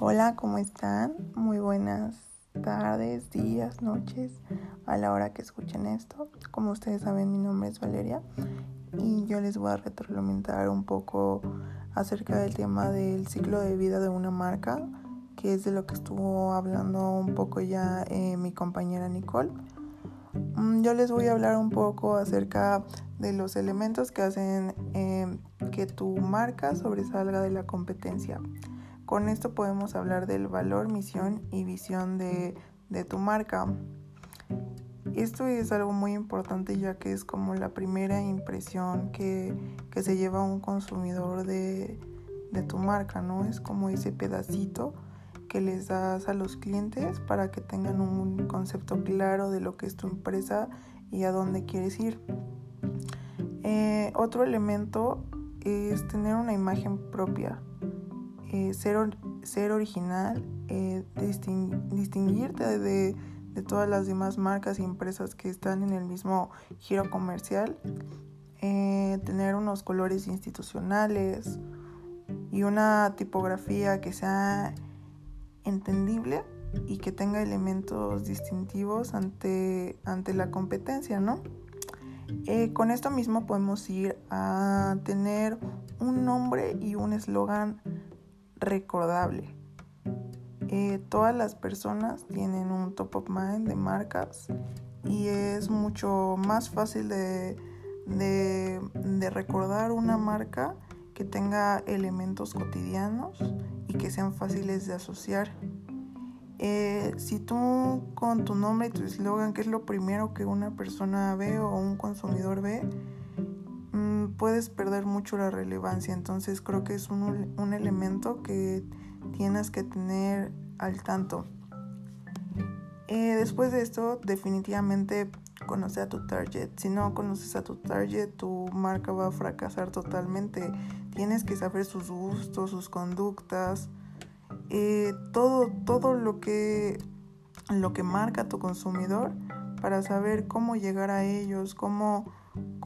Hola, ¿cómo están? Muy buenas tardes, días, noches, a la hora que escuchen esto. Como ustedes saben, mi nombre es Valeria y yo les voy a retroalimentar un poco acerca del tema del ciclo de vida de una marca, que es de lo que estuvo hablando un poco ya eh, mi compañera Nicole. Mm, yo les voy a hablar un poco acerca de los elementos que hacen eh, que tu marca sobresalga de la competencia. Con esto podemos hablar del valor, misión y visión de, tu marca. Esto es algo muy importante ya que es como la primera impresión que, se lleva un consumidor de, tu marca, ¿no? Es como ese pedacito que les das a los clientes para que tengan un concepto claro de lo que es tu empresa y a dónde quieres ir. Eh, otro elemento es tener una imagen propia. Eh, ser, original, eh, distinguirte de, todas las demás marcas y empresas que están en el mismo giro comercial, eh, tener unos colores institucionales y una tipografía que sea entendible y que tenga elementos distintivos ante, ante la competencia, ¿no? con esto mismo podemos ir a tener un nombre y un eslogan recordable. Eh, todas las personas tienen un top of mind de marcas y es mucho más fácil de, de, recordar una marca que tenga elementos cotidianos y que sean fáciles de asociar. Eh, si tú con tu nombre y tu eslogan, que es lo primero que una persona ve o un consumidor ve, puedes perder mucho la relevancia. Entonces creo que es un, un elemento que tienes que tener al tanto. Eh, después de esto, definitivamente conoce a tu target. Si no conoces a tu target, tu marca va a fracasar totalmente. Tienes que saber sus gustos, sus conductas, eh, todo, todo lo que, lo que marca tu consumidor para saber cómo llegar a ellos, cómo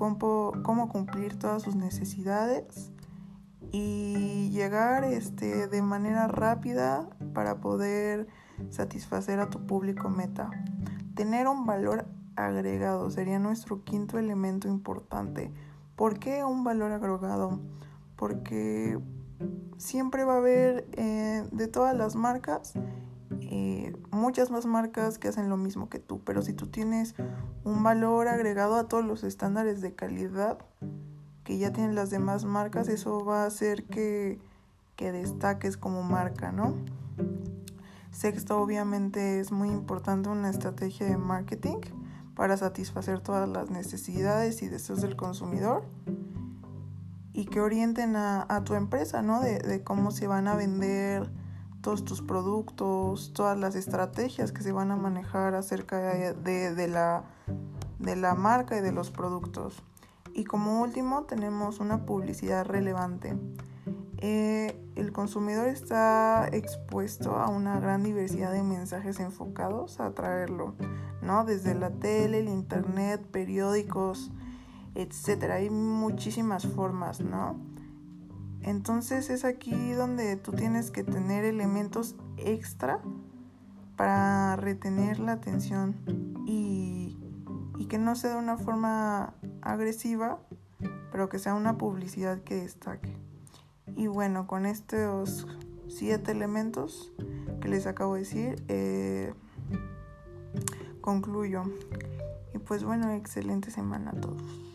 cómo, cumplir todas sus necesidades y llegar este, de manera rápida para poder satisfacer a tu público meta. Tener un valor agregado sería nuestro quinto elemento importante. ¿Por qué un valor agregado? Porque siempre va a haber eh, de todas las marcas eh, muchas más marcas que hacen lo mismo que tú, pero si tú tienes un valor agregado a todos los estándares de calidad que ya tienen las demás marcas, eso va a hacer que, que destaques como marca, ¿no? Sexto, obviamente es muy importante una estrategia de marketing para satisfacer todas las necesidades y deseos del consumidor y que orienten a, tu empresa, ¿no? De, de, cómo se van a vender todos tus productos, todas las estrategias que se van a manejar acerca de, la, de la marca y de los productos. Y como último tenemos una publicidad relevante. Eh, el consumidor está expuesto a una gran diversidad de mensajes enfocados a atraerlo, ¿no? Desde la tele, el internet, periódicos, etcétera. Hay muchísimas formas, ¿no? Entonces es aquí donde tú tienes que tener elementos extra para retener la atención y, que no sea de una forma agresiva, pero que sea una publicidad que destaque. Y bueno, con estos siete elementos que les acabo de decir, eh, concluyo. Y pues bueno, excelente semana a todos.